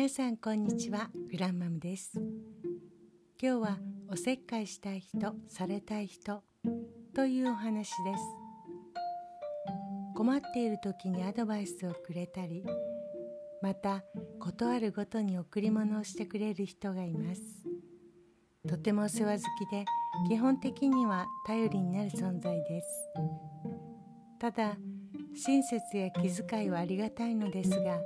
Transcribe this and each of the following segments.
皆さんこんにちは。グランマムです。今日はおせっかいしたい人されたい人というお話です。困っている時にアドバイスをくれたりまた事あるごとに贈り物をしてくれる人がいます。とてもお世話好きで基本的には頼りになる存在です。ただ親切や気遣いはありがたいのですが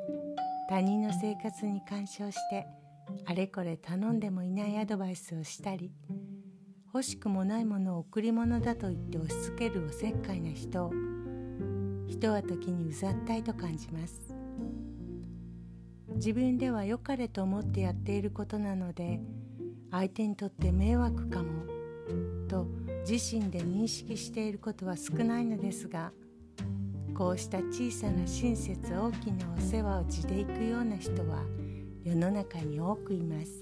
他人の生活に干渉してあれこれ頼んでもいないアドバイスをしたり欲しくもないものを贈り物だと言って押し付けるおせっかいな人を人は時にうざったいと感じます。自分では良かれと思ってやっていることなので相手にとって迷惑かもと自身で認識していることは少ないのですがこうした小さな親切大きなお世話を地でいくような人は世の中に多くいます。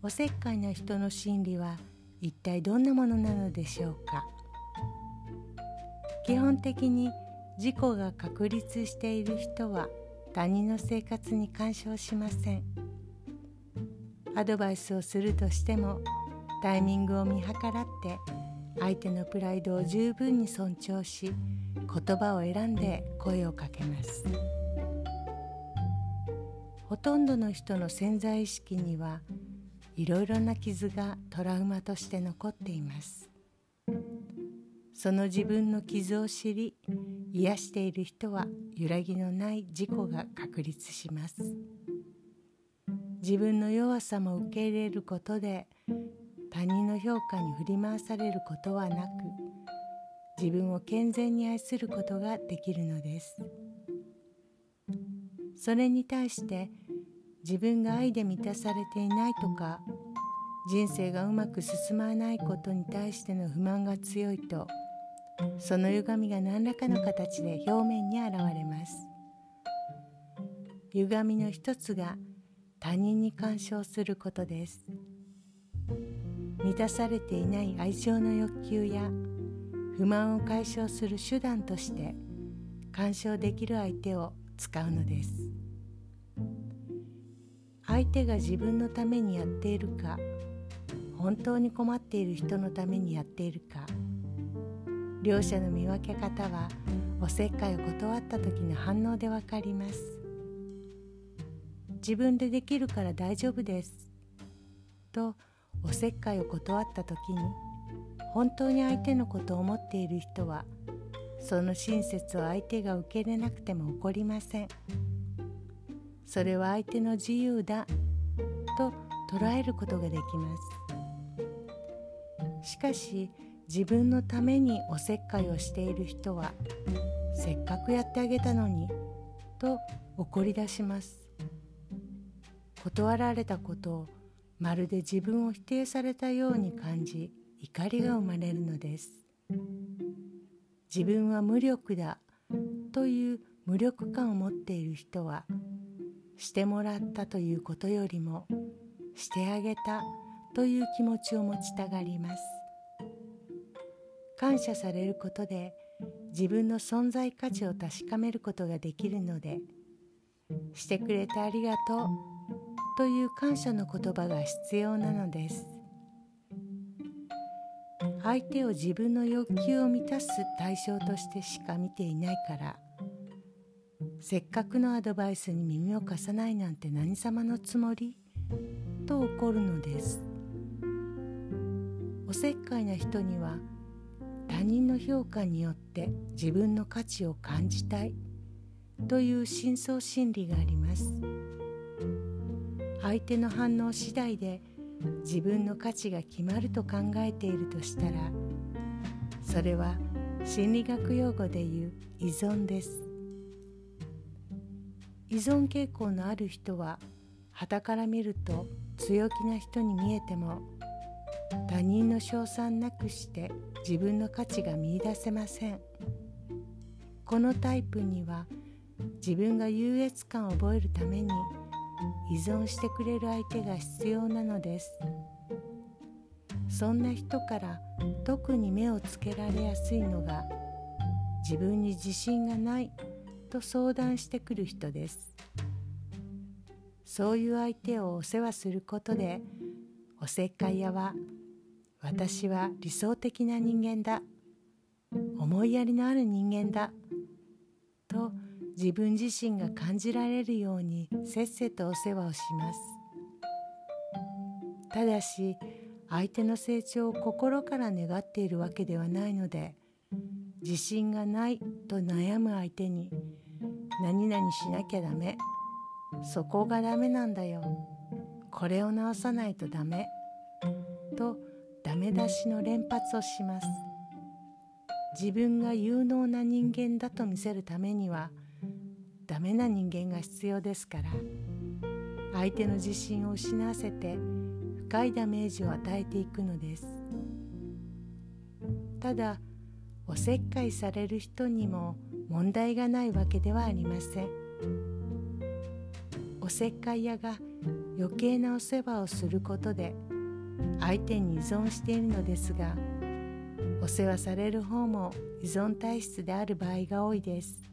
おせっかいな人の心理は一体どんなものなのでしょうか。基本的に自己が確立している人は他人の生活に干渉しません。アドバイスをするとしてもタイミングを見計らって相手のプライドを十分に尊重し言葉を選んで声をかけます。ほとんどの人の潜在意識にはいろいろな傷がトラウマとして残っています。その自分の傷を知り癒している人は揺らぎのない自己が確立します。自分の弱さも受け入れることで他人の評価に振り回されることはなく自分を健全に愛することができるのです。それに対して自分が愛で満たされていないとか人生がうまく進まないことに対しての不満が強いとその歪みが何らかの形で表面に現れます。歪みの一つが他人に干渉することです。満たされていない愛情の欲求や不満を解消する手段として干渉できる相手を使うのです相手が自分のためにやっているか本当に困っている人のためにやっているか両者の見分け方はおせっかいを断った時の反応でわかります自分でできるから大丈夫ですとおせっかいを断った時に本当に相手のことを思っている人はその親切を相手が受け入れなくても怒りません。それは相手の自由だと捉えることができます。しかし自分のためにおせっかいをしている人はせっかくやってあげたのにと怒り出します。断られたことをまるで自分を否定されたように感じ怒りが生まれるのです。自分は無力だという無力感を持っている人はしてもらったということよりもしてあげたという気持ちを持ちたがります。感謝されることで自分の存在価値を確かめることができるのでしてくれてありがとうという感謝の言葉が必要なのです。相手を自分の欲求を満たす対象としてしか見ていないからせっかくのアドバイスに耳を貸さないなんて何様のつもり？と怒るのです。おせっかいな人には他人の評価によって自分の価値を感じたいという深層心理があります。相手の反応次第で自分の価値が決まると考えているとしたらそれは心理学用語でいう依存です。依存傾向のある人は傍から見ると強気な人に見えても他人の称賛なくして自分の価値が見いだせません。このタイプには自分が優越感を覚えるために依存してくれる相手が必要なのです。そんな人から特に目をつけられやすいのが自分に自信がないと相談してくる人です。そういう相手をお世話することでおせっかい屋は私は理想的な人間だ。思いやりのある人間だ。自分自身が感じられるようにせっせとお世話をします。ただし相手の成長を心から願っているわけではないので自信がないと悩む相手に何々しなきゃダメそこがダメなんだよこれを直さないとダメとダメ出しの連発をします。自分が有能な人間だと見せるためにはダメな人間が必要ですから。相手の自信を失わせて深いダメージを与えていくのです。ただおせっかいされる人にも問題がないわけではありません。おせっかい屋が余計なお世話をすることで相手に依存しているのですがお世話される方も依存体質である場合が多いです。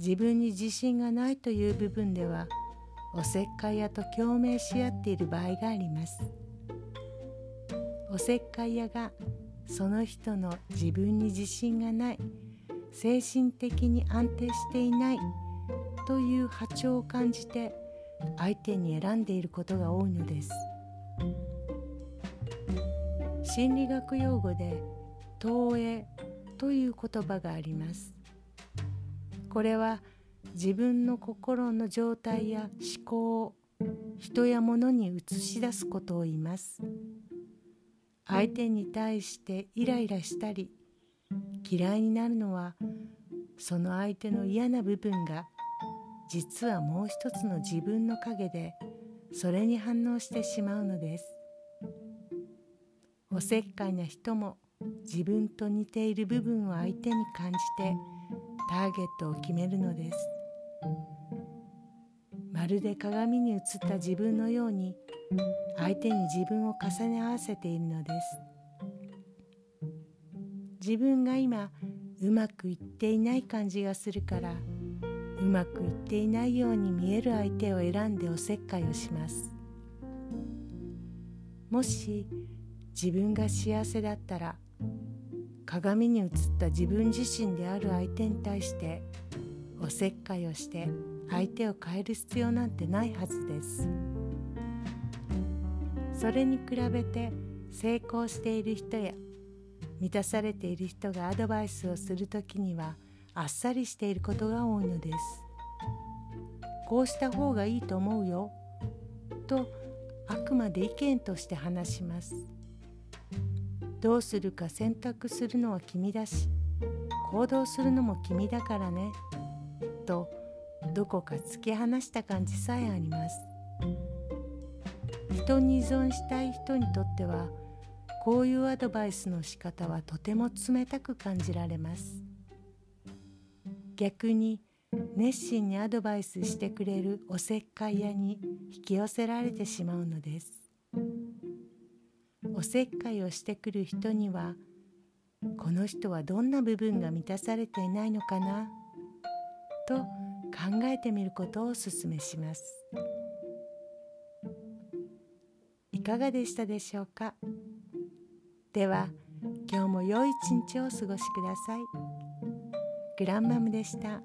自分に自信がないという部分ではおせっかい屋と共鳴し合っている場合があります。おせっかい屋がその人の自分に自信がない精神的に安定していないという波長を感じて相手に選んでいることが多いのです。心理学用語で投影という言葉があります。これは自分の心の状態や思考を人や物に映し出すことを言います。相手に対してイライラしたり嫌いになるのはその相手の嫌な部分が実はもう一つの自分の影でそれに反応してしまうのです。おせっかいな人も自分と似ている部分を相手に感じてターゲットを決めるのです。まるで鏡に映った自分のように相手に自分を重ね合わせているのです。自分が今うまくいっていない感じがするからうまくいっていないように見える相手を選んでおせっかいをします。もし自分が幸せだったら鏡に映った自分自身である相手に対しておせっかいをして相手を変える必要なんてないはずです。それに比べて成功している人や満たされている人がアドバイスをする時にはあっさりしていることが多いのです。こうした方がいいと思うよとあくまで意見として話します。どうするか選択するのは君だし行動するのも君だからねとどこか突き放した感じさえあります。人に依存したい人にとってはこういうアドバイスの仕方はとても冷たく感じられます。逆に熱心にアドバイスしてくれるおせっかい屋に引き寄せられてしまうのです。おせっかいをしてくる人にはこの人はどんな部分が満たされていないのかなと考えてみることをお勧めします。いかがでしたでしょうか？では今日も良い一日をお過ごしください。グランマムでした。